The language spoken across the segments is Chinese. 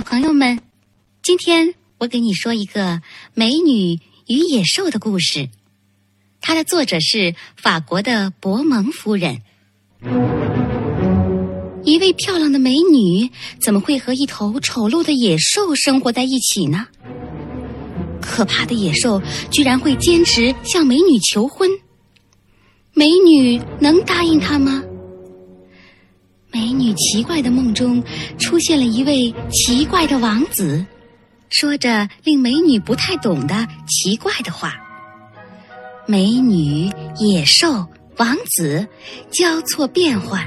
小朋友们，今天我给你说一个美女与野兽的故事。它的作者是法国的博蒙夫人。一位漂亮的美女怎么会和一头丑陋的野兽生活在一起呢？可怕的野兽居然会坚持向美女求婚，美女能答应他吗？美女奇怪的梦中出现了一位奇怪的王子，说着令美女不太懂的奇怪的话。美女、野兽、王子交错变换，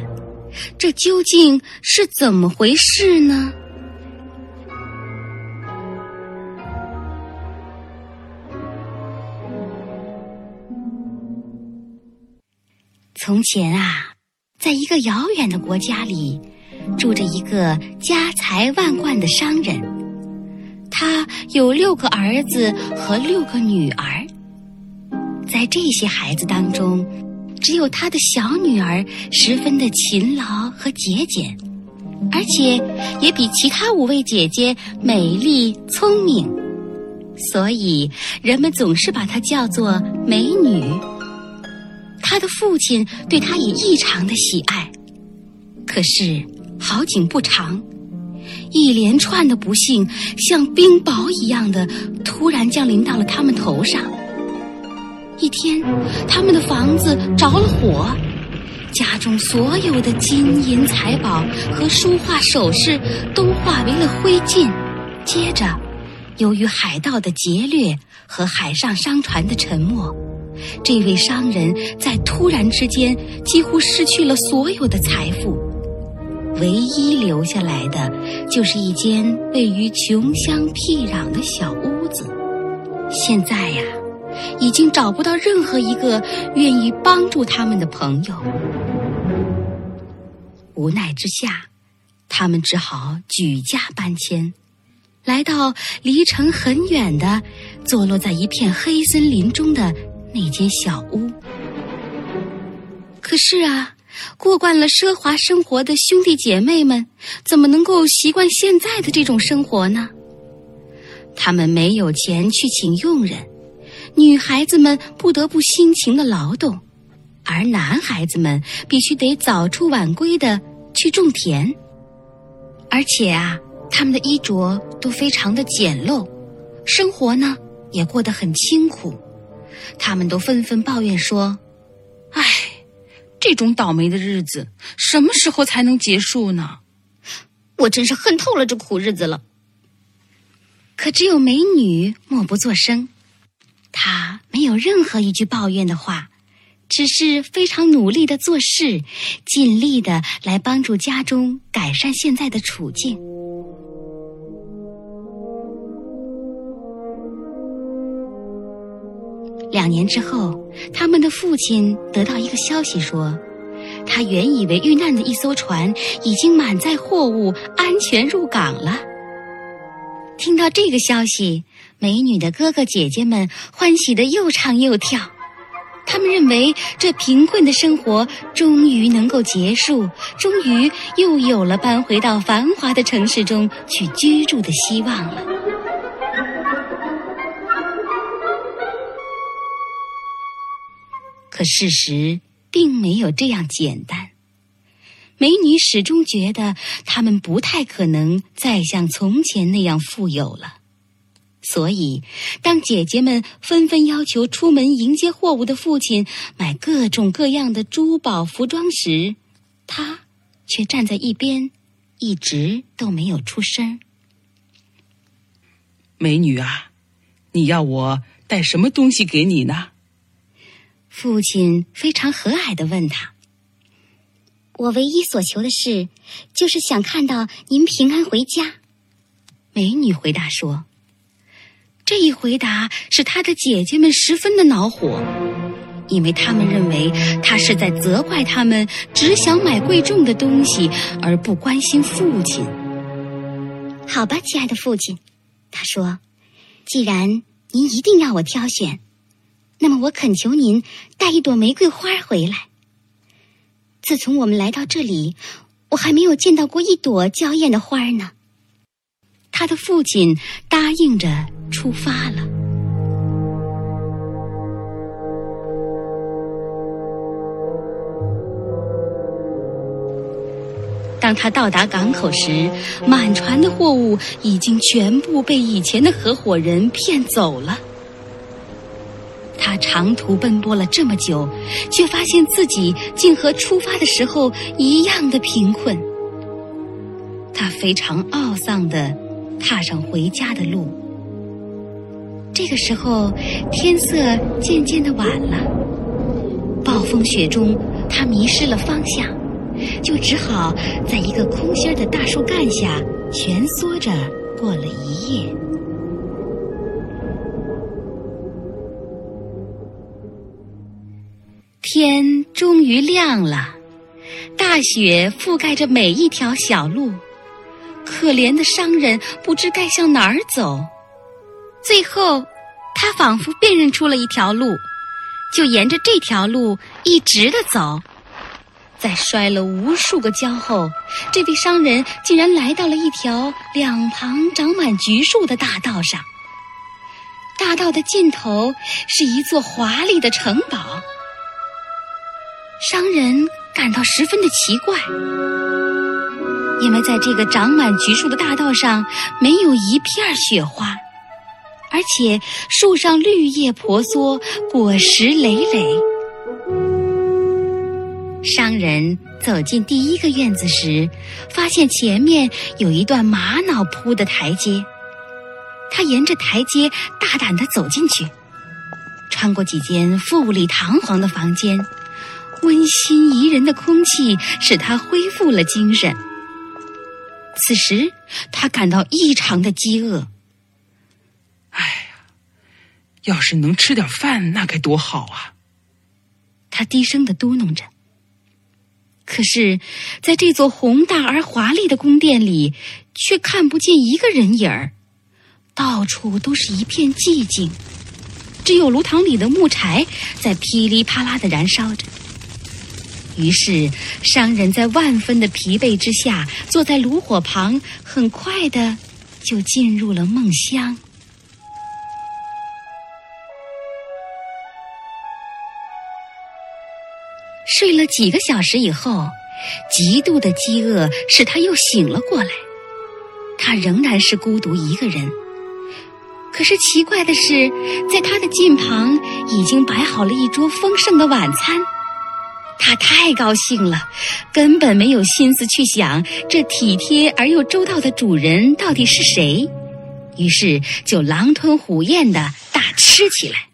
这究竟是怎么回事呢？从前啊。在一个遥远的国家里，住着一个家财万贯的商人。他有六个儿子和六个女儿。在这些孩子当中，只有他的小女儿十分的勤劳和节俭，而且也比其他五位姐姐美丽聪明，所以人们总是把她叫做美女。他的父亲对他也异常的喜爱，可是好景不长，一连串的不幸像冰雹一样的突然降临到了他们头上。一天，他们的房子着了火，家中所有的金银财宝和书画首饰都化为了灰烬。接着，由于海盗的劫掠和海上商船的沉没。这位商人在突然之间几乎失去了所有的财富，唯一留下来的就是一间位于穷乡僻壤的小屋子。现在呀，已经找不到任何一个愿意帮助他们的朋友。无奈之下，他们只好举家搬迁，来到离城很远的、坐落在一片黑森林中的。那间小屋。可是啊，过惯了奢华生活的兄弟姐妹们，怎么能够习惯现在的这种生活呢？他们没有钱去请佣人，女孩子们不得不辛勤的劳动，而男孩子们必须得早出晚归的去种田。而且啊，他们的衣着都非常的简陋，生活呢也过得很清苦。他们都纷纷抱怨说：“哎，这种倒霉的日子什么时候才能结束呢？我真是恨透了这苦日子了。”可只有美女默不作声，她没有任何一句抱怨的话，只是非常努力的做事，尽力的来帮助家中改善现在的处境。两年之后，他们的父亲得到一个消息，说，他原以为遇难的一艘船已经满载货物，安全入港了。听到这个消息，美女的哥哥姐姐们欢喜的又唱又跳，他们认为这贫困的生活终于能够结束，终于又有了搬回到繁华的城市中去居住的希望了。可事实并没有这样简单。美女始终觉得他们不太可能再像从前那样富有了，所以当姐姐们纷纷要求出门迎接货物的父亲买各种各样的珠宝服装时，她却站在一边，一直都没有出声。美女啊，你要我带什么东西给你呢？父亲非常和蔼的问他：“我唯一所求的事，就是想看到您平安回家。”美女回答说：“这一回答使她的姐姐们十分的恼火，因为他们认为她是在责怪他们只想买贵重的东西，而不关心父亲。”好吧，亲爱的父亲，他说：“既然您一定要我挑选。”那么我恳求您带一朵玫瑰花回来。自从我们来到这里，我还没有见到过一朵娇艳的花呢。他的父亲答应着出发了。当他到达港口时，满船的货物已经全部被以前的合伙人骗走了。长途奔波了这么久，却发现自己竟和出发的时候一样的贫困。他非常懊丧地踏上回家的路。这个时候，天色渐渐的晚了，暴风雪中，他迷失了方向。就只好在一个空心的大树干下蜷缩着过了一夜。天终于亮了，大雪覆盖着每一条小路，可怜的商人不知该向哪儿走。最后，他仿佛辨认出了一条路，就沿着这条路一直的走。在摔了无数个跤后，这位商人竟然来到了一条两旁长满橘树的大道上。大道的尽头是一座华丽的城堡。商人感到十分的奇怪，因为在这个长满橘树的大道上没有一片雪花，而且树上绿叶婆娑，果实累累。商人走进第一个院子时，发现前面有一段玛瑙铺的台阶。他沿着台阶大胆地走进去，穿过几间富丽堂皇的房间，温馨宜人的空气使他恢复了精神。此时，他感到异常的饥饿。哎呀，要是能吃点饭，那该多好啊！他低声的嘟哝着。可是，在这座宏大而华丽的宫殿里，却看不见一个人影儿，到处都是一片寂静，只有炉膛里的木柴在噼里啪啦的燃烧着。于是，商人在万分的疲惫之下，坐在炉火旁，很快的就进入了梦乡。睡了几个小时以后，极度的饥饿使他又醒了过来。他仍然是孤独一个人。可是奇怪的是，在他的近旁已经摆好了一桌丰盛的晚餐。他太高兴了，根本没有心思去想这体贴而又周到的主人到底是谁，于是就狼吞虎咽的大吃起来。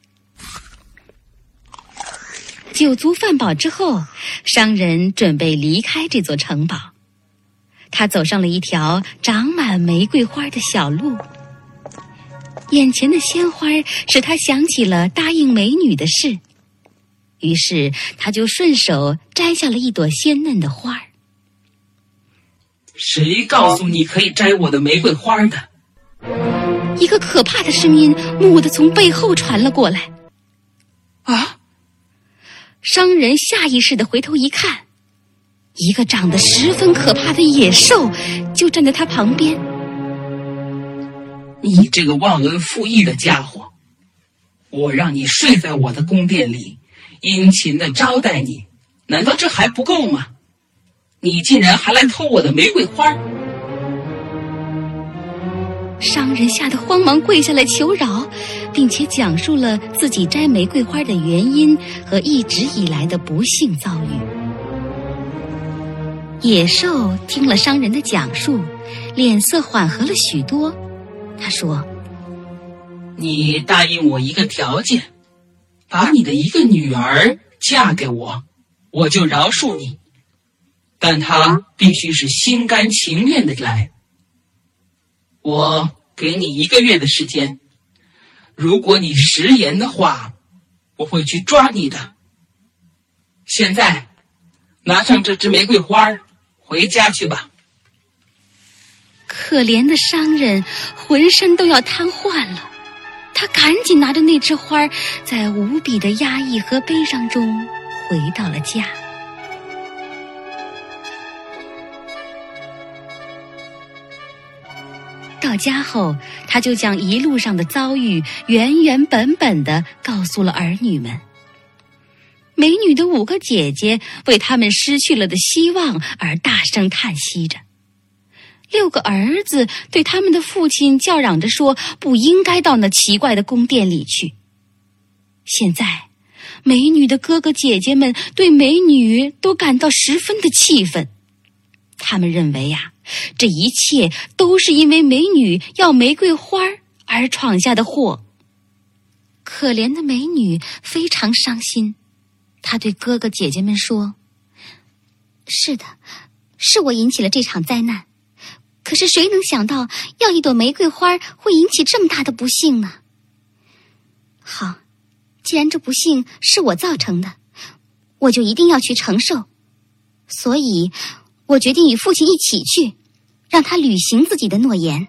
酒足饭饱之后，商人准备离开这座城堡。他走上了一条长满玫瑰花的小路。眼前的鲜花使他想起了答应美女的事，于是他就顺手摘下了一朵鲜嫩的花。谁告诉你可以摘我的玫瑰花的？一个可怕的声音蓦地从背后传了过来。啊！商人下意识的回头一看，一个长得十分可怕的野兽就站在他旁边。你这个忘恩负义的家伙！我让你睡在我的宫殿里，殷勤的招待你，难道这还不够吗？你竟然还来偷我的玫瑰花！商人吓得慌忙跪下来求饶，并且讲述了自己摘玫瑰花的原因和一直以来的不幸遭遇。野兽听了商人的讲述，脸色缓和了许多。他说：“你答应我一个条件，把你的一个女儿嫁给我，我就饶恕你。但她必须是心甘情愿的来。”我给你一个月的时间，如果你食言的话，我会去抓你的。现在，拿上这支玫瑰花，回家去吧。可怜的商人浑身都要瘫痪了，他赶紧拿着那枝花，在无比的压抑和悲伤中回到了家。到家后，他就将一路上的遭遇原原本本的告诉了儿女们。美女的五个姐姐为他们失去了的希望而大声叹息着，六个儿子对他们的父亲叫嚷着说：“不应该到那奇怪的宫殿里去。”现在，美女的哥哥姐姐们对美女都感到十分的气愤，他们认为呀，这一切都是因为美女要玫瑰花而闯下的祸。可怜的美女非常伤心。她对哥哥姐姐们说：“是的，是我引起了这场灾难。可是谁能想到，要一朵玫瑰花会引起这么大的不幸呢？好，既然这不幸是我造成的，我就一定要去承受。所以，我决定与父亲一起去，让他履行自己的诺言。”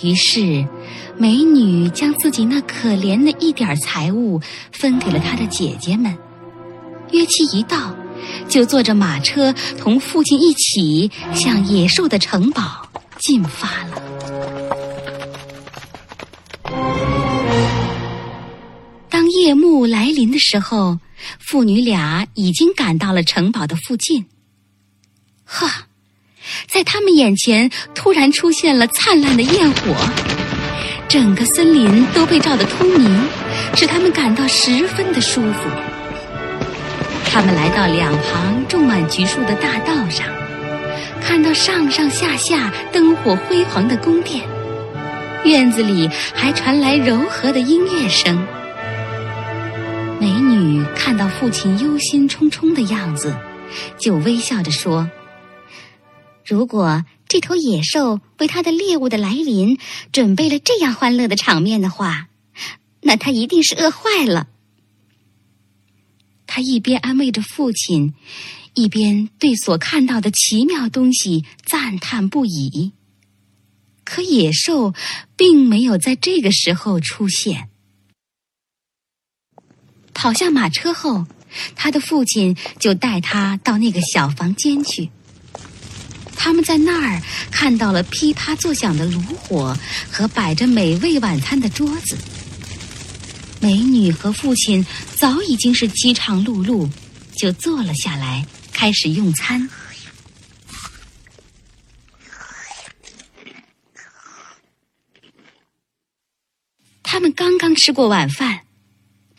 于是。美女将自己那可怜的一点财物分给了她的姐姐们，约期一到，就坐着马车同父亲一起向野兽的城堡进发了。当夜幕来临的时候，父女俩已经赶到了城堡的附近。哈，在他们眼前突然出现了灿烂的焰火。整个森林都被照得通明，使他们感到十分的舒服。他们来到两旁种满橘树的大道上，看到上上下下灯火辉煌的宫殿，院子里还传来柔和的音乐声。美女看到父亲忧心忡忡的样子，就微笑着说：“如果……”这头野兽为他的猎物的来临准备了这样欢乐的场面的话，那他一定是饿坏了。他一边安慰着父亲，一边对所看到的奇妙东西赞叹不已。可野兽并没有在这个时候出现。跑下马车后，他的父亲就带他到那个小房间去。他们在那儿看到了噼啪作响的炉火和摆着美味晚餐的桌子。美女和父亲早已经是饥肠辘辘，就坐了下来，开始用餐。他们刚刚吃过晚饭，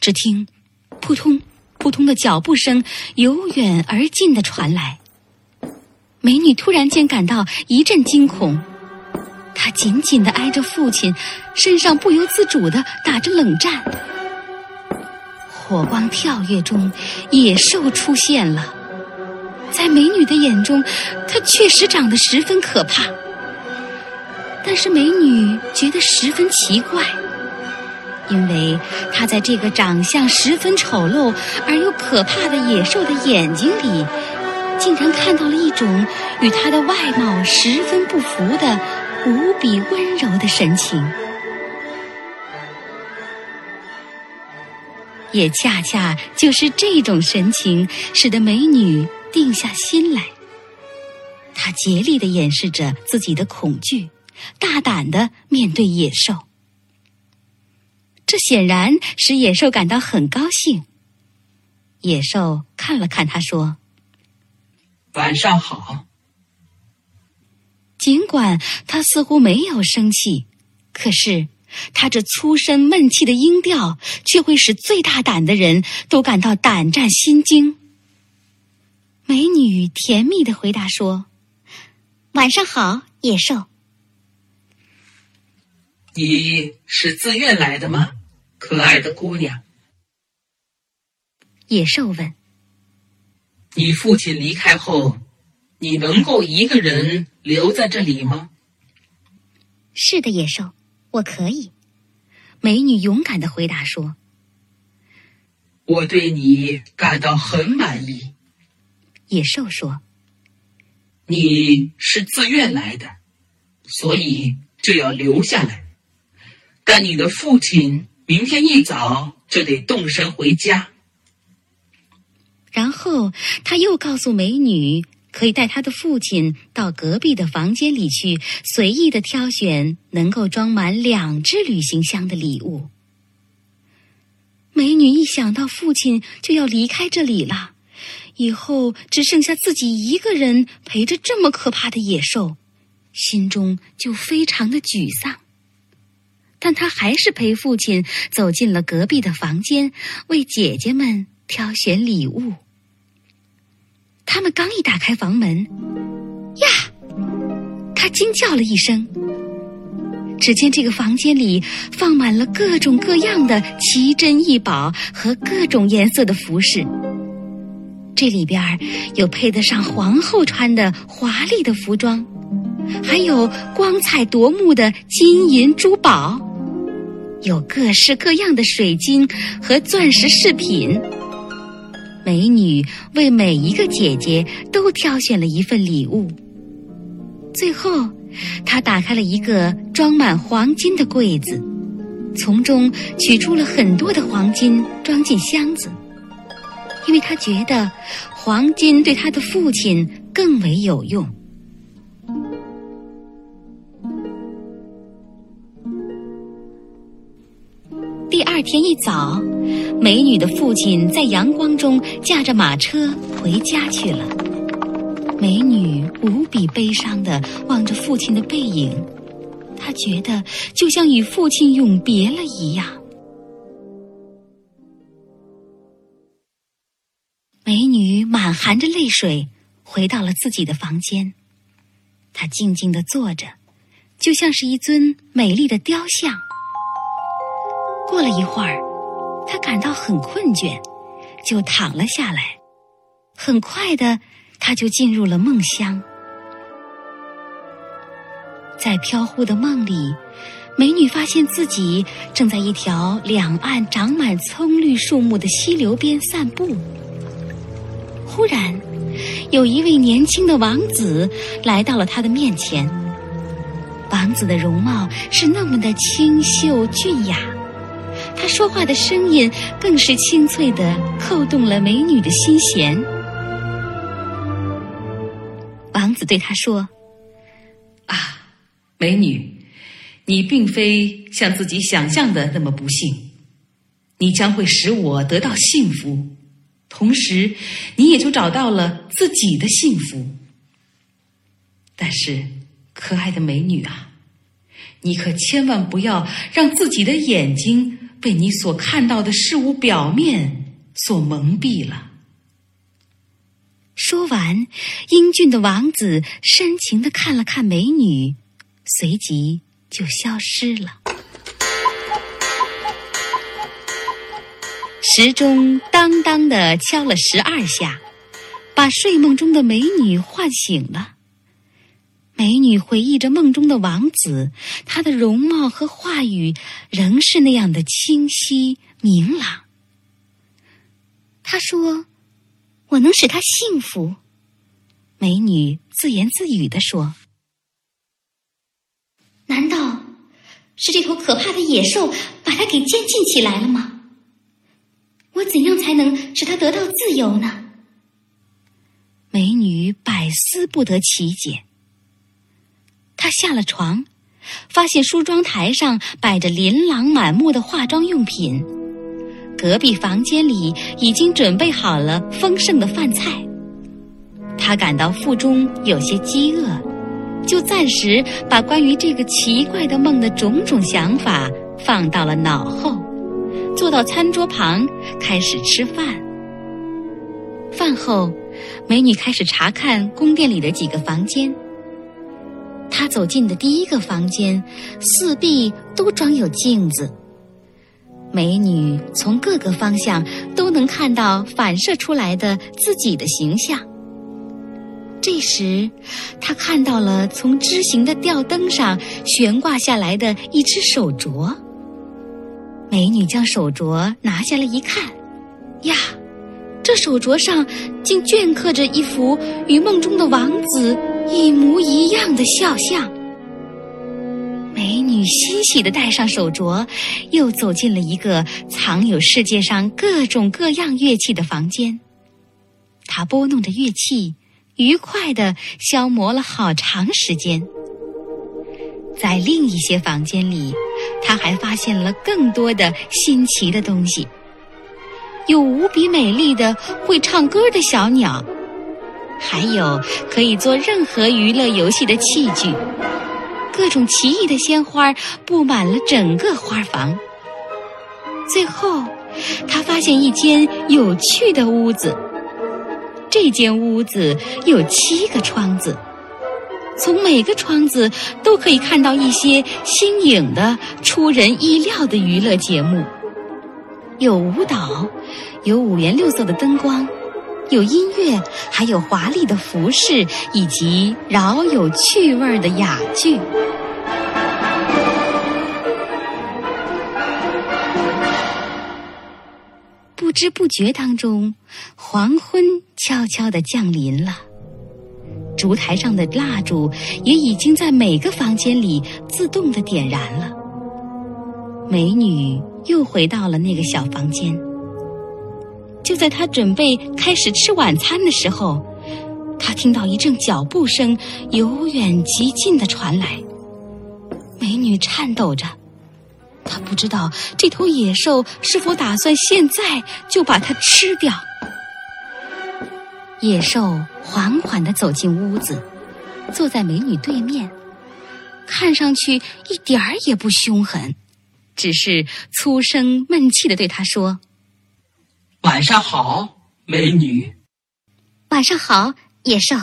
只听“扑通扑通”的脚步声由远而近的传来。美女突然间感到一阵惊恐，他紧紧的挨着父亲，身上不由自主的打着冷战。火光跳跃中，野兽出现了，在美女的眼中，它确实长得十分可怕。但是美女觉得十分奇怪，因为她在这个长相十分丑陋而又可怕的野兽的眼睛里。竟然看到了一种与他的外貌十分不符的无比温柔的神情，也恰恰就是这种神情，使得美女定下心来。她竭力的掩饰着自己的恐惧，大胆的面对野兽。这显然使野兽感到很高兴。野兽看了看他，说。晚上好。尽管他似乎没有生气，可是他这粗声闷气的音调，却会使最大胆的人都感到胆战心惊。美女甜蜜的回答说：“晚上好，野兽。你是自愿来的吗，可爱的姑娘？”野兽问。你父亲离开后，你能够一个人留在这里吗？是的，野兽，我可以。美女勇敢的回答说：“我对你感到很满意。”野兽说：“你是自愿来的，所以就要留下来。但你的父亲明天一早就得动身回家。”然后他又告诉美女可以带他的父亲到隔壁的房间里去，随意的挑选能够装满两只旅行箱的礼物。美女一想到父亲就要离开这里了，以后只剩下自己一个人陪着这么可怕的野兽，心中就非常的沮丧。但她还是陪父亲走进了隔壁的房间，为姐姐们挑选礼物。他们刚一打开房门，呀！他惊叫了一声。只见这个房间里放满了各种各样的奇珍异宝和各种颜色的服饰。这里边有配得上皇后穿的华丽的服装，还有光彩夺目的金银珠宝，有各式各样的水晶和钻石饰品。美女为每一个姐姐都挑选了一份礼物。最后，她打开了一个装满黄金的柜子，从中取出了很多的黄金，装进箱子。因为她觉得黄金对她的父亲更为有用。第二天一早。美女的父亲在阳光中驾着马车回家去了。美女无比悲伤的望着父亲的背影，她觉得就像与父亲永别了一样。美女满含着泪水回到了自己的房间，她静静的坐着，就像是一尊美丽的雕像。过了一会儿。他感到很困倦，就躺了下来。很快的，他就进入了梦乡。在飘忽的梦里，美女发现自己正在一条两岸长满葱绿树木的溪流边散步。忽然，有一位年轻的王子来到了她的面前。王子的容貌是那么的清秀俊雅。他说话的声音更是清脆的，扣动了美女的心弦。王子对她说：“啊，美女，你并非像自己想象的那么不幸，你将会使我得到幸福，同时你也就找到了自己的幸福。但是，可爱的美女啊，你可千万不要让自己的眼睛。”被你所看到的事物表面所蒙蔽了。说完，英俊的王子深情的看了看美女，随即就消失了。时钟当当的敲了十二下，把睡梦中的美女唤醒了。美女回忆着梦中的王子，他的容貌和话语仍是那样的清晰明朗。他说：“我能使他幸福。”美女自言自语地说：“难道是这头可怕的野兽把他给监禁起来了吗？我怎样才能使他得到自由呢？”美女百思不得其解。她下了床，发现梳妆台上摆着琳琅满目的化妆用品，隔壁房间里已经准备好了丰盛的饭菜。她感到腹中有些饥饿，就暂时把关于这个奇怪的梦的种种想法放到了脑后，坐到餐桌旁开始吃饭。饭后，美女开始查看宫殿里的几个房间。走进的第一个房间，四壁都装有镜子。美女从各个方向都能看到反射出来的自己的形象。这时，她看到了从枝形的吊灯上悬挂下来的一只手镯。美女将手镯拿下来一看，呀，这手镯上竟镌刻着一幅与梦中的王子。一模一样的肖像，美女欣喜的戴上手镯，又走进了一个藏有世界上各种各样乐器的房间。她拨弄着乐器，愉快的消磨了好长时间。在另一些房间里，他还发现了更多的新奇的东西，有无比美丽的会唱歌的小鸟，还有可以做任何娱乐游戏的器具，各种奇异的鲜花布满了整个花房。最后，他发现一间有趣的屋子，这间屋子有七个窗子。从每个窗子都可以看到一些新颖的、出人意料的娱乐节目，有舞蹈，有五颜六色的灯光，有音乐，还有华丽的服饰以及饶有趣味的哑剧。不知不觉当中，黄昏悄悄地降临了。烛台上的蜡烛也已经在每个房间里自动的点燃了。美女又回到了那个小房间。在他准备开始吃晚餐的时候，他听到一阵脚步声由远及近的传来。美女颤抖着，她不知道这头野兽是否打算现在就把它吃掉。野兽缓缓地走进屋子，坐在美女对面，看上去一点儿也不凶狠，只是粗声闷气地对她说：“晚上好，美女。”“晚上好，野兽。”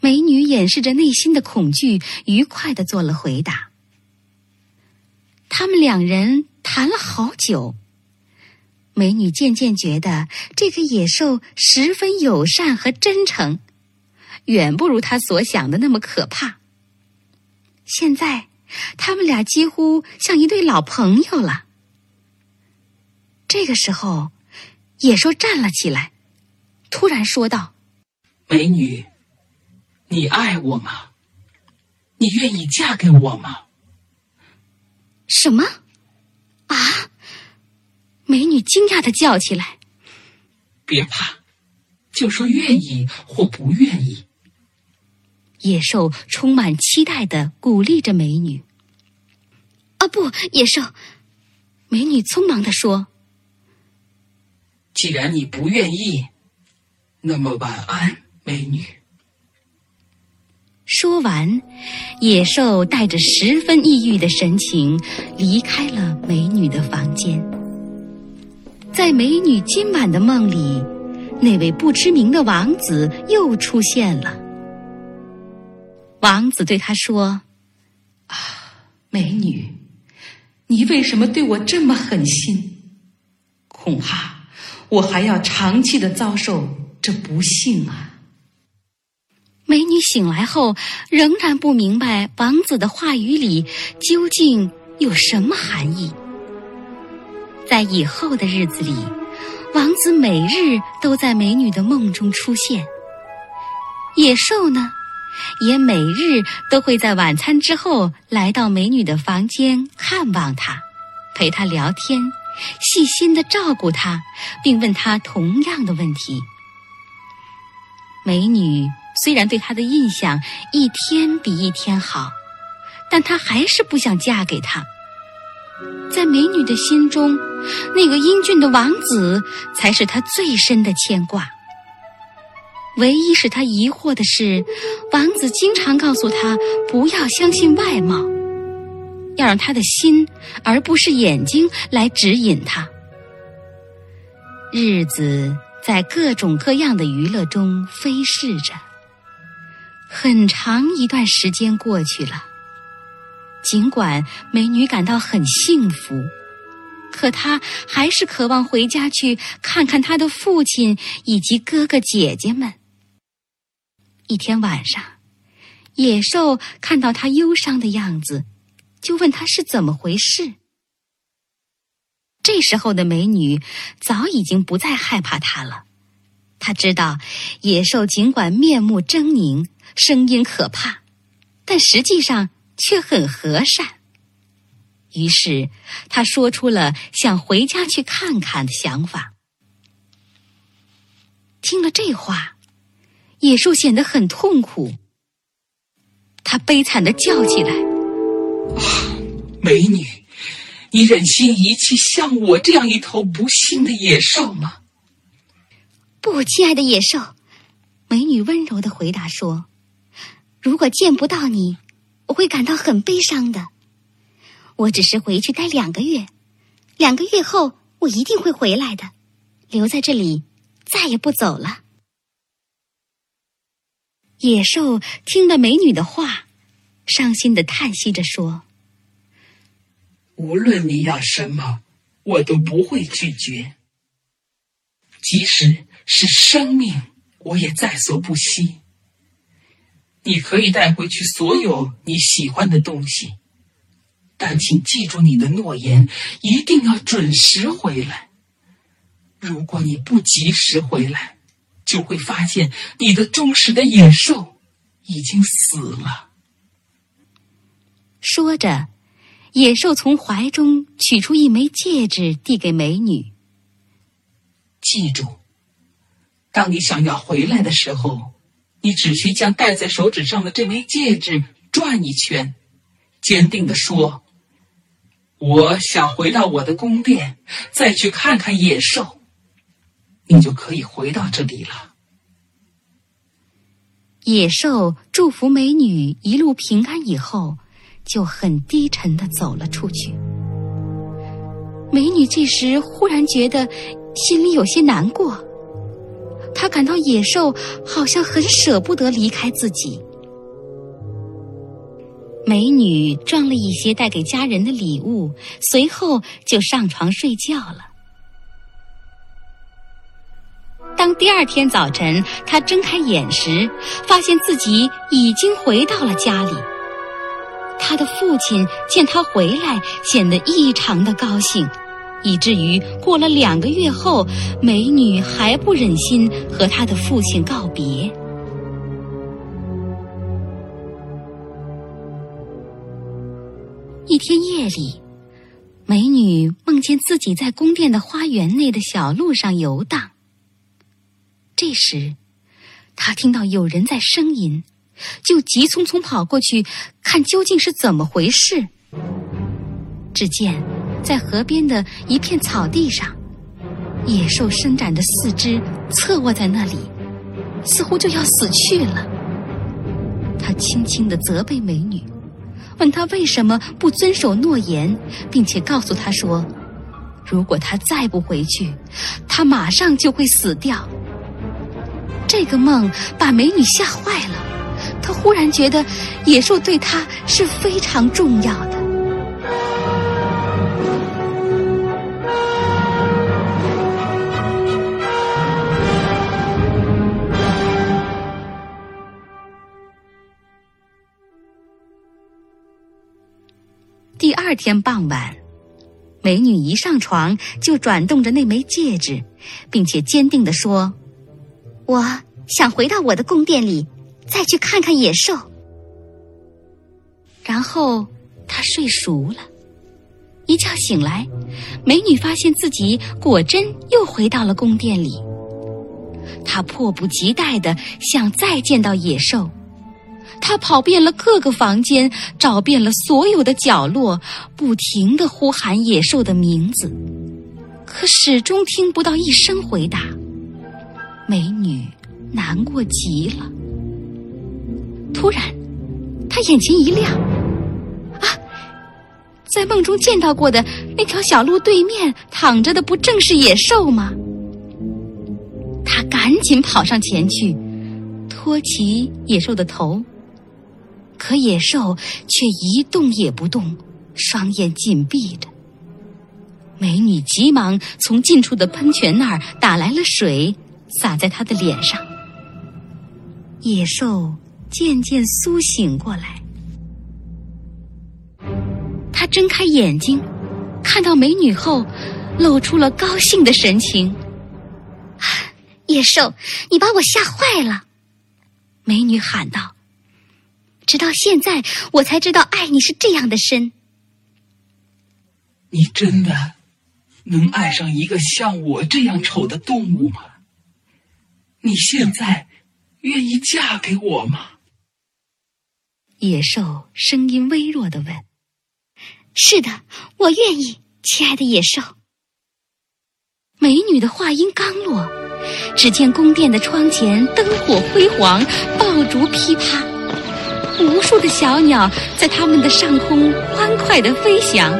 美女掩饰着内心的恐惧，愉快地做了回答。他们两人谈了好久。美女渐渐觉得这个野兽十分友善和真诚，远不如她所想的那么可怕。现在，他们俩几乎像一对老朋友了。这个时候，野兽站了起来，突然说道：“美女，你爱我吗？你愿意嫁给我吗？”什么？啊？美女惊讶的叫起来：“别怕，就说愿意或不愿意。”野兽充满期待的鼓励着美女。“啊，不，野兽！”美女匆忙的说：“既然你不愿意，那么晚安，美女。”说完，野兽带着十分抑郁的神情离开了美女的房间。在美女今晚的梦里，那位不知名的王子又出现了。王子对她说：“啊，美女，你为什么对我这么狠心？恐怕我还要长期的遭受这不幸啊！”美女醒来后，仍然不明白王子的话语里究竟有什么含义。在以后的日子里，王子每日都在美女的梦中出现。野兽呢，也每日都会在晚餐之后来到美女的房间看望她，陪她聊天，细心的照顾她，并问她同样的问题。美女虽然对他的印象一天比一天好，但她还是不想嫁给他。在美女的心中，那个英俊的王子才是她最深的牵挂。唯一使她疑惑的是，王子经常告诉她不要相信外貌，要让她的心而不是眼睛来指引他。日子在各种各样的娱乐中飞逝着，很长一段时间过去了。尽管美女感到很幸福，可她还是渴望回家去看看她的父亲以及哥哥姐姐们。一天晚上，野兽看到她忧伤的样子，就问她是怎么回事。这时候的美女早已经不再害怕他了，她知道野兽尽管面目狰狞，声音可怕，但实际上。却很和善。于是，他说出了想回家去看看的想法。听了这话，野兽显得很痛苦，他悲惨的叫起来：“美女，你忍心遗弃像我这样一头不幸的野兽吗？”“不，亲爱的野兽。”美女温柔的回答说：“如果见不到你，我会感到很悲伤的。我只是回去待两个月，两个月后我一定会回来的，留在这里，再也不走了。”野兽听了美女的话，伤心的叹息着说：“无论你要什么，我都不会拒绝，即使是生命。”我也在所不惜。你可以带回去所有你喜欢的东西，但请记住你的诺言，一定要准时回来。如果你不及时回来，就会发现你的忠实的野兽已经死了。说着，野兽从怀中取出一枚戒指，递给美女。记住。当你想要回来的时候，你只需将戴在手指上的这枚戒指转一圈，坚定地说：“我想回到我的宫殿，再去看看野兽。”你就可以回到这里了。野兽祝福美女一路平安以后，就很低沉的走了出去。美女这时忽然觉得心里有些难过。她感到野兽好像很舍不得离开自己。美女装了一些带给家人的礼物，随后就上床睡觉了。当第二天早晨她睁开眼时，发现自己已经回到了家里。他的父亲见他回来，显得异常的高兴。以至于过了两个月后，美女还不忍心和他的父亲告别。一天夜里，美女梦见自己在宫殿的花园内的小路上游荡。这时，她听到有人在呻吟，就急匆匆跑过去看究竟是怎么回事。只见。在河边的一片草地上，野兽伸展着四肢，侧卧在那里，似乎就要死去了。他轻轻地责备美女，问她为什么不遵守诺言，并且告诉她说，如果她再不回去，她马上就会死掉。这个梦把美女吓坏了，他忽然觉得野兽对他是非常重要的。第二天傍晚，美女一上床就转动着那枚戒指，并且坚定地说：“我想回到我的宫殿里，再去看看野兽。”然后他睡熟了，一觉醒来，美女发现自己果真又回到了宫殿里。她迫不及待的想再见到野兽。他跑遍了各个房间，找遍了所有的角落，不停的呼喊野兽的名字，可始终听不到一声回答。美女难过极了。突然，他眼前一亮，啊，在梦中见到过的那条小路对面躺着的，不正是野兽吗？他赶紧跑上前去，托起野兽的头。可野兽却一动也不动，双眼紧闭着。美女急忙从近处的喷泉那儿打来了水，洒在他的脸上。野兽渐渐苏醒过来，他睁开眼睛，看到美女后，露出了高兴的神情。野兽，你把我吓坏了！美女喊道。直到现在，我才知道爱你是这样的深。你真的能爱上一个像我这样丑的动物吗？你现在愿意嫁给我吗？野兽声音微弱的问：“是的，我愿意，亲爱的野兽。”美女的话音刚落，只见宫殿的窗前灯火辉煌，爆竹噼啪，无数的小鸟在它们的上空欢快的飞翔。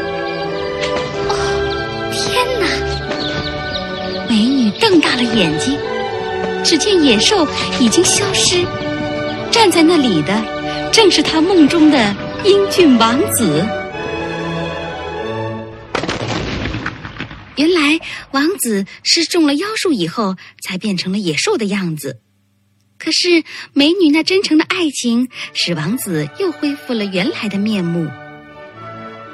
哦，天哪！美女瞪大了眼睛，只见野兽已经消失，站在那里的。正是他梦中的英俊王子。原来王子是中了妖术以后才变成了野兽的样子。可是美女那真诚的爱情使王子又恢复了原来的面目。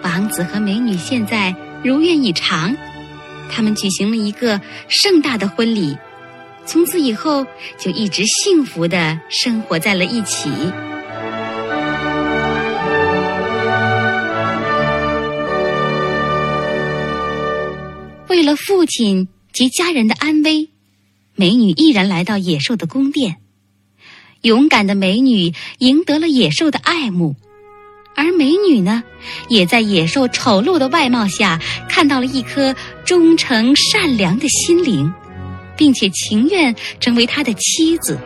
王子和美女现在如愿以偿，他们举行了一个盛大的婚礼，从此以后就一直幸福的生活在了一起。为了父亲及家人的安危，美女毅然来到野兽的宫殿。勇敢的美女赢得了野兽的爱慕，而美女呢，也在野兽丑陋的外貌下看到了一颗忠诚善良的心灵，并且情愿成为他的妻子。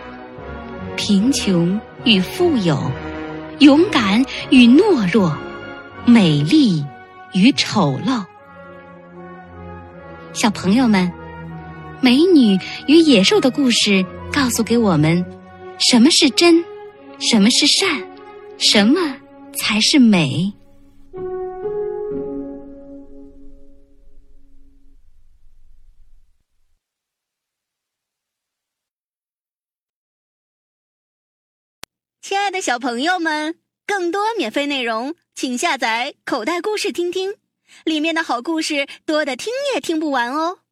贫穷与富有，勇敢与懦弱，美丽与丑陋。小朋友们，美女与野兽的故事告诉给我们：什么是真，什么是善，什么才是美。亲爱的小朋友们，更多免费内容，请下载口袋故事听听。里面的好故事多得听也听不完哦。